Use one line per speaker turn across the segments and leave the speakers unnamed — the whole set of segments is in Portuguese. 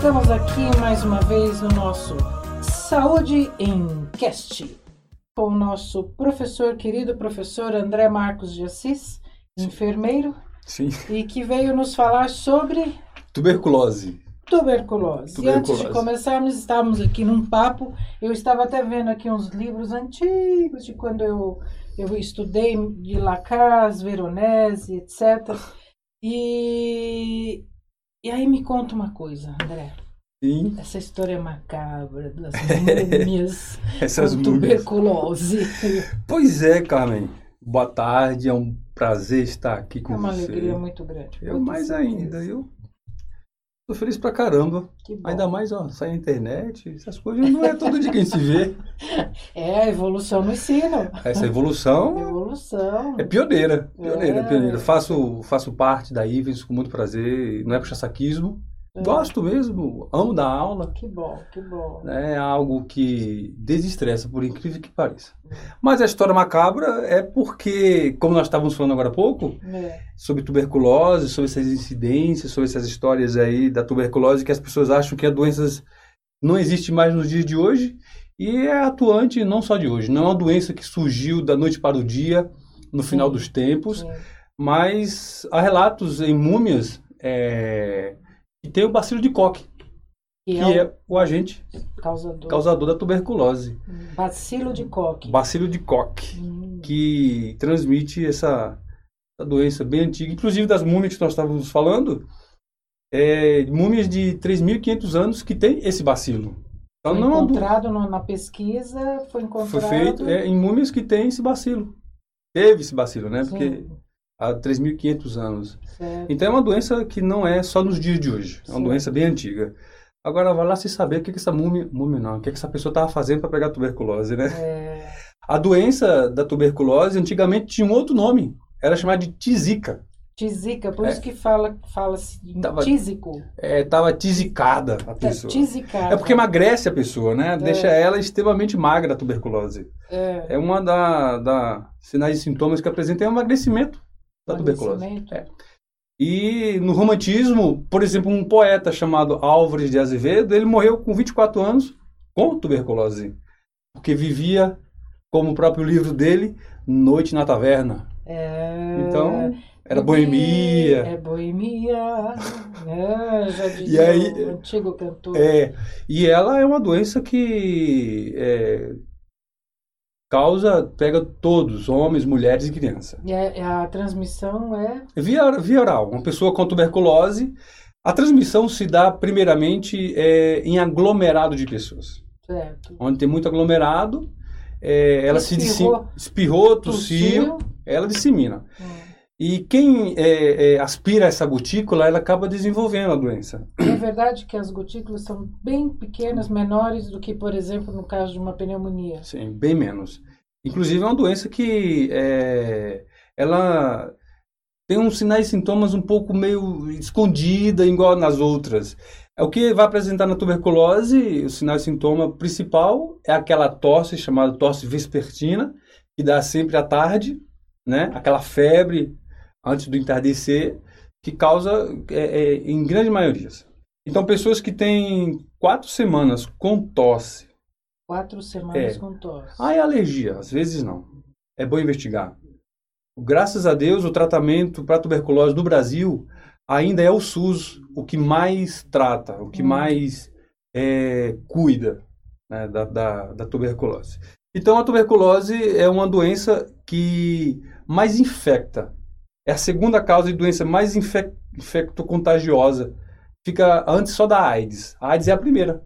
Estamos aqui mais uma vez no nosso Saúde em Cast com o nosso professor, querido professor André Marcos de Assis, enfermeiro,
Sim.
e que veio nos falar sobre
Tuberculose.
tuberculose. E antes de
Tuberculose.
começarmos, estávamos aqui num papo. Eu estava até vendo aqui uns livros antigos de quando eu, eu estudei de Lacan, Veronese, etc. E, e aí me conta uma coisa, André.
Sim.
Essa história macabra das múmias
Essas
com tuberculose.
Pois é, Carmen. Boa tarde, é um prazer estar aqui
É
com
uma
você.
alegria muito grande.
Eu mais ainda, eu tô feliz pra caramba. Ainda mais, ó, sai na internet, essas coisas não é todo dia que a gente se vê.
É, a evolução no ensino.
Essa evolução
Evolução.
é pioneira, pioneira,
É.
pioneira. Faço, faço parte da Ivens com muito prazer, não é puxar saquismo.
É.
Gosto mesmo, amo dar aula.
Que bom, que bom.
É algo que desestressa, por incrível que pareça. Mas a história macabra é porque, como nós estávamos falando agora há pouco,
É.
sobre tuberculose, sobre essas incidências, sobre essas histórias aí da tuberculose, que as pessoas acham que a doença não existe mais nos dias de hoje, e é atuante não só de hoje. Não é uma doença que surgiu da noite para o dia, no final
Sim.
dos tempos,
Sim.
mas há relatos em múmias é, que tem o bacilo de Koch,
Que
que
é
é o agente
o causador.
causador da tuberculose.
Bacilo de Koch.
Bacilo de Koch,
Hum.
que transmite essa, essa doença bem antiga, inclusive das múmias que nós estávamos falando, é, múmias de 3.500 anos que tem esse bacilo. Então
Foi
não é do-
encontrado no- na pesquisa, foi encontrado.
foi feito é, em múmias que tem esse bacilo. Teve esse bacilo, né?
Sim,
Porque há 3.500 anos.
certo.
Então é uma doença que não é só nos dias de hoje. É uma
Sim.
doença bem antiga. Agora vai lá se saber o que, que essa múmia, múmia não, o que, que essa pessoa estava fazendo para pegar tuberculose, né?
É,
A doença da tuberculose antigamente tinha um outro nome. Era chamada de tisica.
Tisica, por
É.
isso que fala, fala-se em
Tava-
tísico.
Estava tisicada a
É,
pessoa.
tisicada.
É porque emagrece a pessoa, né? Deixa ela extremamente magra a tuberculose.
É,
É uma da, da sinais e sintomas que apresenta é o emagrecimento da tuberculose.
emagrecimento.
É. E no romantismo, por exemplo, um poeta chamado Álvares de Azevedo, ele morreu com 24 anos com tuberculose, porque vivia, como o próprio livro dele, Noite na Taverna.
É,
Então, era boemia.
É boemia. É, já dizia
E aí-
o antigo cantor.
É, e ela é uma doença que é, causa, pega todos, homens, mulheres e crianças.
E a, a transmissão é.
Via, via oral, uma pessoa com tuberculose, a transmissão se dá primeiramente é, em aglomerado de pessoas.
Certo.
Onde tem muito aglomerado, é, ela se
Espirrou.
dissi- espirrou, tossiu,
Tossiu.
ela dissemina.
Hum.
E quem é, é, aspira essa gotícula, ela acaba desenvolvendo a doença.
É verdade que as gotículas são bem pequenas, menores do que, por exemplo, no caso de uma pneumonia.
Sim, bem menos. Inclusive é uma doença que é, ela tem uns sinais e sintomas um pouco meio escondida, igual nas outras. É o que vai apresentar na tuberculose, o sinal e sintoma principal é aquela tosse chamada tosse vespertina, que dá sempre à tarde, né? Aquela febre antes do entardecer, que causa é, é, em grande maioria. Então, pessoas que têm quatro semanas com tosse,
Quatro semanas
É.
com tosse.
ah, é alergia? Às vezes não. É bom investigar. Graças a Deus, o tratamento para tuberculose no Brasil ainda é o SUS o que mais trata, o que
Hum.
mais é, cuida né, da, da, da tuberculose. Então, a tuberculose é uma doença que mais infecta. É a segunda causa de doença mais infec infecto-contagiosa. Fica antes só da AIDS. A AIDS é a primeira.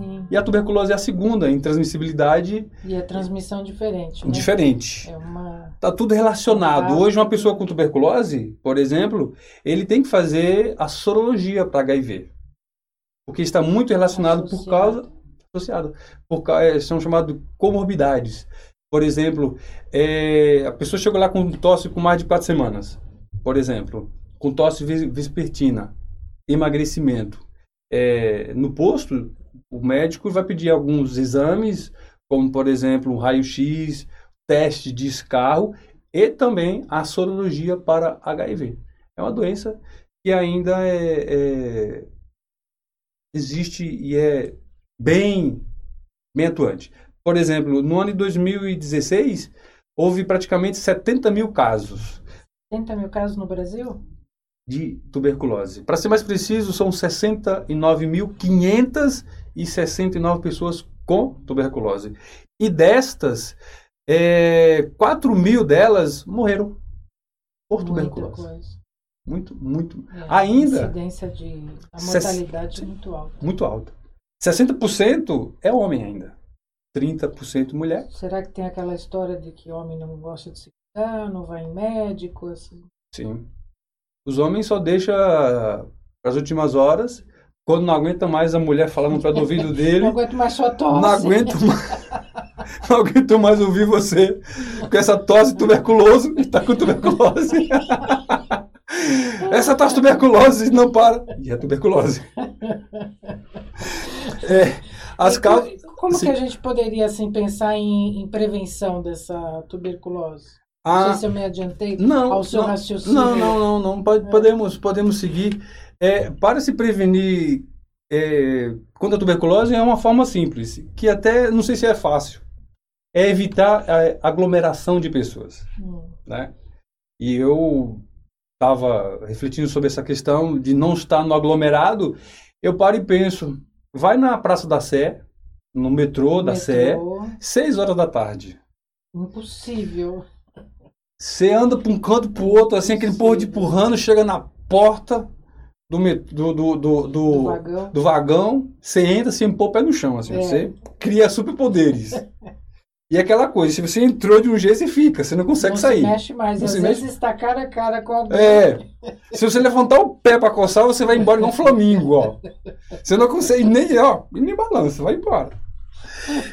Sim.
E a tuberculose é a segunda em transmissibilidade
E a transmissão diferente. Né?
diferente.
É uma.
Tá tudo relacionado.
Ah.
Hoje, uma pessoa com tuberculose, por exemplo, ele tem que fazer a sorologia para HIV. Porque está muito relacionado por
Associado.
causa. Associado. Por, é, são chamados comorbidades. Por exemplo, é, a pessoa chegou lá com tosse com mais de quatro semanas. Por exemplo, com tosse ves- vespertina, emagrecimento. É, no posto, o médico vai pedir alguns exames, como por exemplo um raio-x, teste de escarro e também a sorologia para HIV. É uma doença que ainda é, é- existe e é bem, bem atuante. Por exemplo, no ano de 2016, houve praticamente 70 mil casos.
70 mil casos no Brasil?
De tuberculose. Para ser mais preciso, são 69.569 pessoas com tuberculose. E destas, é, 4 mil delas morreram por tuberculose. Coisa. Muito, muito.
É,
Ainda.
A incidência de. A mortalidade é muito alta.
Muito alta. 60% é homem ainda. 30% mulher.
Será que tem aquela história de que homem não gosta de se cuidar, não vai em médico? Assim?
Sim. Os homens só deixam as últimas horas quando não aguenta mais a mulher falando para o ouvido dele.
não aguento mais sua tosse.
Não aguento mais. não aguento mais ouvir você com essa tosse tuberculoso. Está com tuberculose. essa tosse tuberculose não para. E é tuberculose.
É, as causas. Como que a gente poderia assim pensar em, em prevenção dessa tuberculose? Ah, não sei se eu me adiantei
não,
ao seu
não,
raciocínio.
Não, não, não, não. Pode, é. podemos, podemos seguir. É, para se prevenir é, contra a tuberculose é uma forma simples, que até não sei se é fácil. É evitar a aglomeração de pessoas. Hum. Né? E eu estava refletindo sobre essa questão de não estar no aglomerado. Eu paro e penso, vai na Praça da Sé, no metrô da metrô. Sé, seis horas da tarde.
Impossível.
Você anda para um canto para o outro, assim, aquele povo de empurrando, chega na porta do, do, do, do, do, vagão. do vagão, você entra sem pôr o pé no chão, assim, é. você cria superpoderes. E aquela coisa, se você entrou de um jeito, você fica, você não consegue
não
sair.
Não mexe mais, não às vezes mexe... está cara a cara com alguém.
É, se você levantar o pé para coçar, você vai embora igual um flamingo, ó. Você não consegue nem, ó, nem balança, vai embora.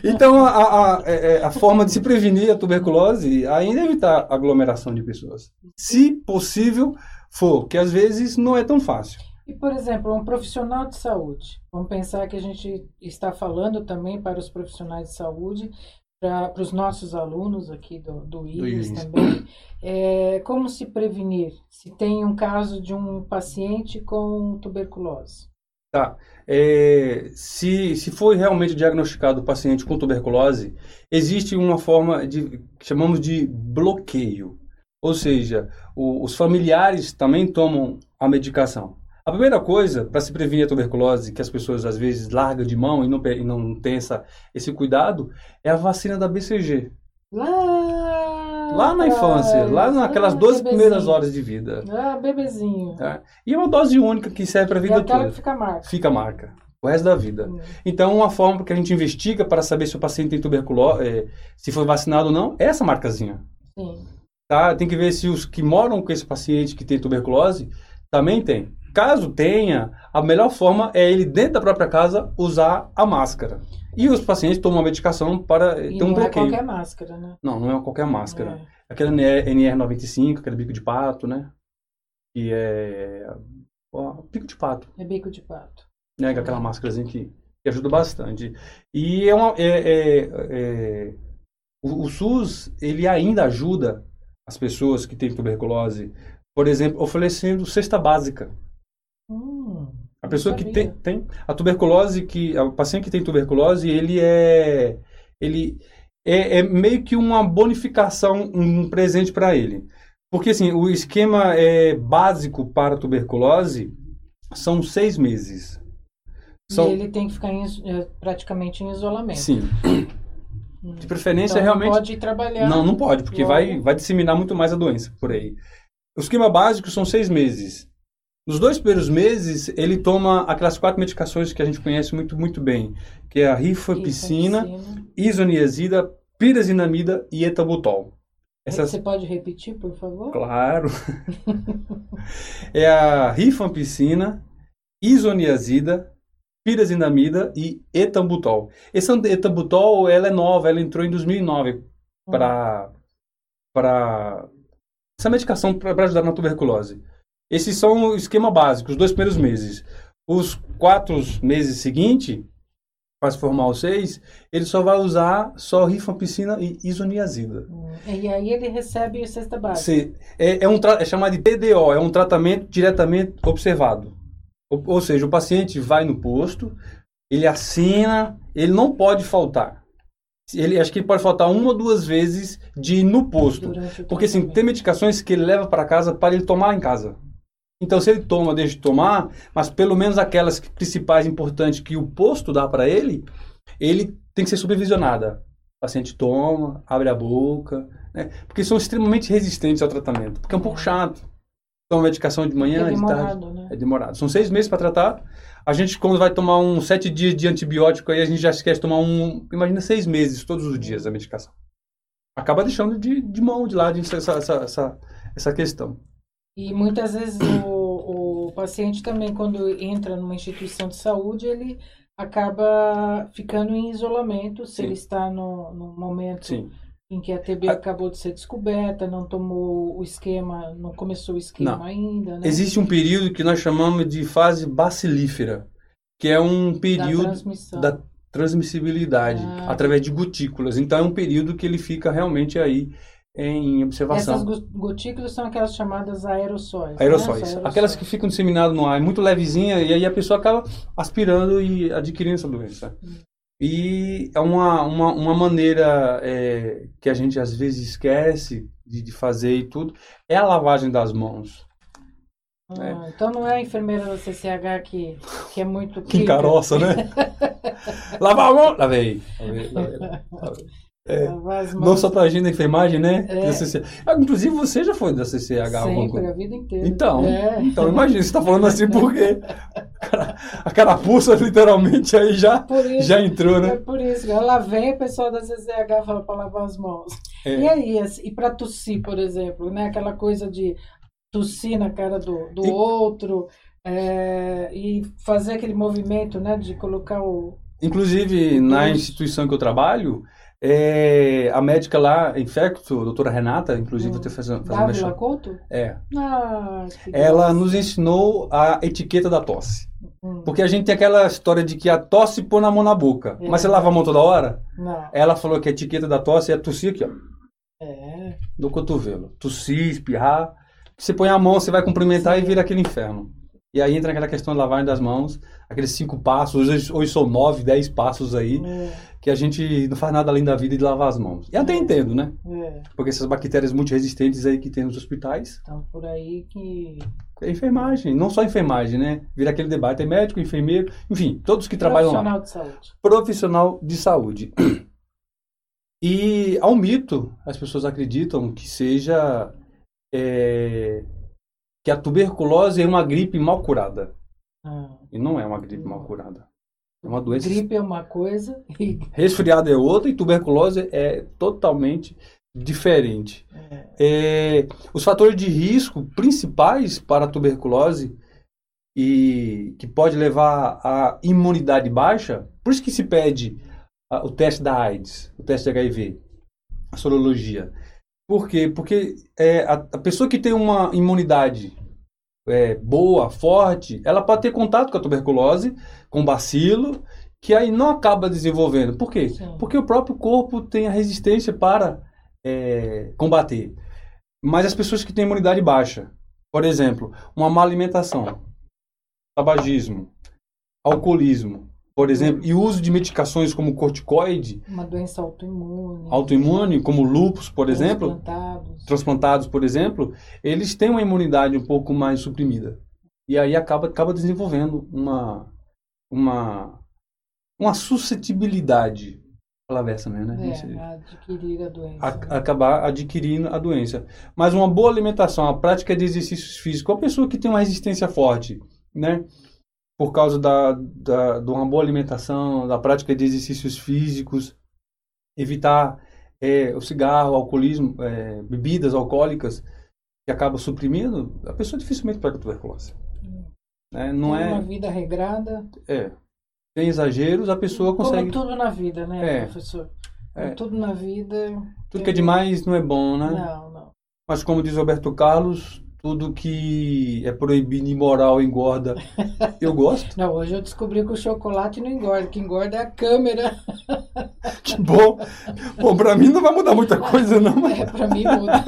Então, a, a, a, é, é, a, forma de se prevenir a tuberculose ainda é evitar aglomeração de pessoas. Se possível for, que às vezes não é tão fácil.
E, por exemplo, um profissional de saúde. Vamos pensar que a gente está falando também para os profissionais de saúde, para os nossos alunos aqui do, do IRIS também. É, como se prevenir se tem um caso de um paciente com tuberculose?
Tá. É, se, se foi realmente diagnosticado o paciente com tuberculose, existe uma forma de que chamamos de bloqueio. Ou seja, o, os familiares também tomam a medicação. A primeira coisa para se prevenir a tuberculose, que as pessoas às vezes largam de mão e não, e não tem esse cuidado, é a vacina da BCG.
Lá,
lá na infância, lá naquelas 12 bebezinho. primeiras horas de vida.
Ah, bebezinho.
Tá? E é uma dose única que serve para a vida
e
toda.
Que fica marca.
Fica marca. O resto da vida. Hum. Então, uma forma que a gente investiga para saber se o paciente tem tuberculose, é, se foi vacinado ou não, é essa marcazinha.
Sim.
Tá? Tem que ver se os que moram com esse paciente que tem tuberculose também tem. Caso tenha, a melhor forma é ele, dentro da própria casa, usar a máscara. E os pacientes tomam a medicação para
e
ter um bloqueio.
Não é qualquer máscara, né?
Não, não é qualquer máscara. É. Aquela NR95, aquele bico de pato, né? Que é. Ó, bico de pato.
É bico de pato.
Né? Aquela máscarazinha que, que ajuda bastante. E é uma. É, é, é, o, o SUS, ele ainda ajuda as pessoas que têm tuberculose, por exemplo, oferecendo cesta básica. A pessoa que tem, tem a tuberculose, que o paciente que tem tuberculose, ele é ele é, é meio que uma bonificação, um presente para ele. Porque assim, o esquema é básico para a tuberculose são seis meses.
São... E ele tem que ficar em, é, praticamente em isolamento.
Sim. Hum. De preferência, então, realmente.
Não pode trabalhar.
Não, não pode, porque vai, vai disseminar muito mais a doença por aí. O esquema básico são seis meses. Nos dois primeiros meses, ele toma aquelas quatro medicações que a gente conhece muito, muito bem, que é a rifampicina, isoniazida, pirazinamida e etabutol.
Essas... Você pode repetir, por favor?
Claro. é a rifampicina, isoniazida, pirazinamida e etambutol. Esse etambutol, ela é nova, ela entrou em 2009 para para essa medicação para ajudar na tuberculose. Esses são o esquema básico, os dois primeiros meses. Os quatro meses seguintes, para se formar os seis, ele só vai usar só rifampicina e isoniazida.
Hum, e aí ele recebe cesta básica.
Sim, é, é, um, é chamado de TDO, é um tratamento diretamente observado. Ou, ou seja, o paciente vai no posto, ele assina, ele não pode faltar. Ele, acho que ele pode faltar uma ou duas vezes de ir no posto. Porque assim, tem medicações que ele leva para casa para ele tomar em casa. Então, se ele toma, deixa de tomar, mas pelo menos aquelas principais importantes que o posto dá para ele, ele tem que ser supervisionada. O paciente toma, abre a boca, né? Porque são extremamente resistentes ao tratamento. Porque é um pouco chato. Toma medicação de manhã, é demorado, de tarde. Né? É demorado. São seis meses para tratar. A gente, quando vai tomar uns sete dias de antibiótico, aí a gente já esquece de tomar um. Imagina seis meses, todos os dias, a medicação. Acaba deixando de, de mão de lado essa, essa, essa, essa questão.
E muitas vezes o, o paciente também, quando entra numa instituição de saúde, ele acaba ficando em isolamento se Sim. ele está no, no momento Sim. em que a TB a... acabou de ser descoberta, não tomou o esquema, não começou o esquema não. ainda. Né?
Existe um período que nós chamamos de fase bacilífera, que é um período da, da transmissibilidade ah. através de gotículas. Então é um período que ele fica realmente aí em observação.
Essas gotículas são aquelas chamadas aerossóis.
Né? Aerossóis. Né? aerossóis. Aquelas que ficam disseminadas no ar, é muito levezinha, e aí a pessoa acaba aspirando e adquirindo essa doença. Hum. E é uma, uma, uma maneira é, que a gente às vezes esquece de, de fazer e tudo, é a lavagem das mãos.
Ah, é. Então não é a enfermeira da CCH que, que é muito.
Que encaroça, né? Lava a mão! Lavei. lavei, lavei, lavei. É, não só para a agenda da enfermagem, né? É. Ah, inclusive, você já foi da CCH
Sempre, a vida inteira.
Então, é. então imagina, você está falando assim porque a carapuça literalmente aí já, isso, já entrou, né?
É por isso. Ela vem, o pessoal da CCH fala para lavar as mãos. É. E aí, assim, e para tossir, por exemplo, né? Aquela coisa de tossir na cara do, do e... outro é, e fazer aquele movimento, né? De colocar o...
Inclusive, na instituição que eu trabalho é, a médica lá, infecto, a doutora Renata, inclusive, hum. fazendo,
fazendo Couto?
É. Ah, ela nos ensinou a etiqueta da tosse. Hum. Porque a gente tem aquela história de que a tosse põe na mão na boca. É. Mas você lava a mão toda hora?
Não.
Ela falou que a etiqueta da tosse é tossir aqui, ó.
É.
No cotovelo. Tossir, espirrar. Você põe a mão, você vai cumprimentar Sim. e vira aquele inferno. E aí entra aquela questão de lavagem das mãos, aqueles cinco passos, hoje, hoje são nove, dez passos aí. É que a gente não faz nada além da vida de lavar as mãos. E até é. entendo, né?
É.
Porque essas bactérias muito resistentes aí que tem nos hospitais.
Então, por aí que.
É enfermagem, não só enfermagem, né? Vira aquele debate, é médico, enfermeiro, enfim, todos que trabalham
lá. Profissional de saúde.
Profissional de saúde. E há um mito, as pessoas acreditam que seja é, que a tuberculose é uma gripe mal curada.
Ah.
E não é uma gripe mal curada. É uma doença.
Gripe é uma coisa.
E... Resfriado é outra e tuberculose é totalmente diferente. É. É, os fatores de risco principais para a tuberculose e que pode levar à imunidade baixa, por isso que se pede a, o teste da AIDS, o teste de HIV, a sorologia. Por quê? Porque é, a, a pessoa que tem uma imunidade é, boa, forte, ela pode ter contato com a tuberculose, com bacilo, que aí não acaba desenvolvendo. Por quê? Sim. Porque o próprio corpo tem a resistência para é, combater. Mas as pessoas que têm imunidade baixa, por exemplo, uma má alimentação, tabagismo, alcoolismo, por exemplo, e uso de medicações como corticoide.
Uma doença autoimune.
Autoimune, como lupus, por exemplo.
Transplantados.
Transplantados, por exemplo, eles têm uma imunidade um pouco mais suprimida. E aí acaba, acaba desenvolvendo uma, uma, uma suscetibilidade. Palavra essa mesmo,
né? É, adquirir a doença. A,
né? Acabar adquirindo a doença. Mas uma boa alimentação, a prática de exercícios físicos, a pessoa que tem uma resistência forte, né? Por causa da, da, de uma boa alimentação, da prática de exercícios físicos, evitar é, o cigarro, o alcoolismo, é, bebidas alcoólicas, que acaba suprimindo, a pessoa dificilmente pega tuberculose. Hum. Né? Não
Tem
é
uma vida regrada.
É. Tem exageros, a pessoa consegue.
Como tudo na vida, né, é. professor? Como é. tudo na vida.
Tudo que é demais não é bom, né?
Não, não.
Mas como diz Roberto Carlos, tudo que é proibido, imoral, engorda. Eu gosto.
Não, hoje eu descobri que o chocolate não engorda, que engorda é a câmera.
Que bom. Bom, pra mim não vai mudar muita coisa, não.
É, pra mim muda.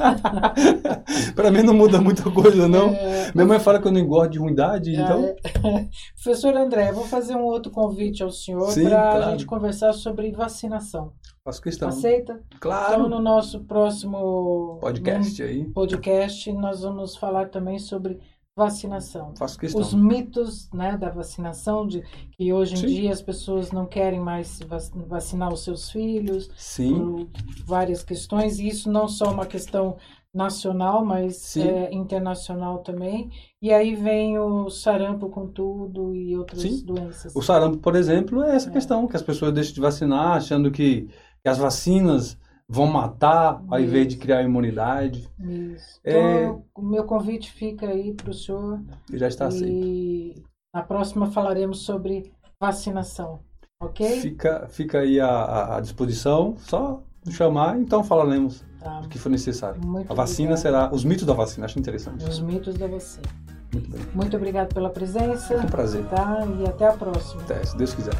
pra mim não muda muita coisa, não. É... Minha mãe fala que eu não engordo de ruindade, então... É...
Professor André, vou fazer um outro convite ao senhor para claro. a gente conversar sobre vacinação.
Faço questão.
Aceita?
Claro.
Então, no nosso próximo
podcast aí.
Podcast, nós vamos falar também sobre vacinação.
Faço questão.
Os mitos né, da vacinação, de que hoje em Sim. dia as pessoas não querem mais vacinar os seus filhos.
Sim.
Por várias questões. E isso não só uma questão nacional, mas é, internacional também. E aí vem o sarampo com tudo e outras Sim. doenças.
O sarampo, por exemplo, é essa é. questão, que as pessoas deixam de vacinar achando que as vacinas vão matar ao Isso. invés de criar imunidade.
Isso. É... Então, o meu convite fica aí para o senhor.
E já está.
E na próxima falaremos sobre vacinação, ok?
Fica, fica aí à, à disposição, só chamar, então falaremos tá. o que for necessário. Muito a vacina obrigado. será. Os mitos da vacina, acho interessante.
Os mitos da vacina.
Muito bem.
Muito obrigado pela presença.
Muito um prazer.
Tá? E até a próxima.
Até, se Deus quiser.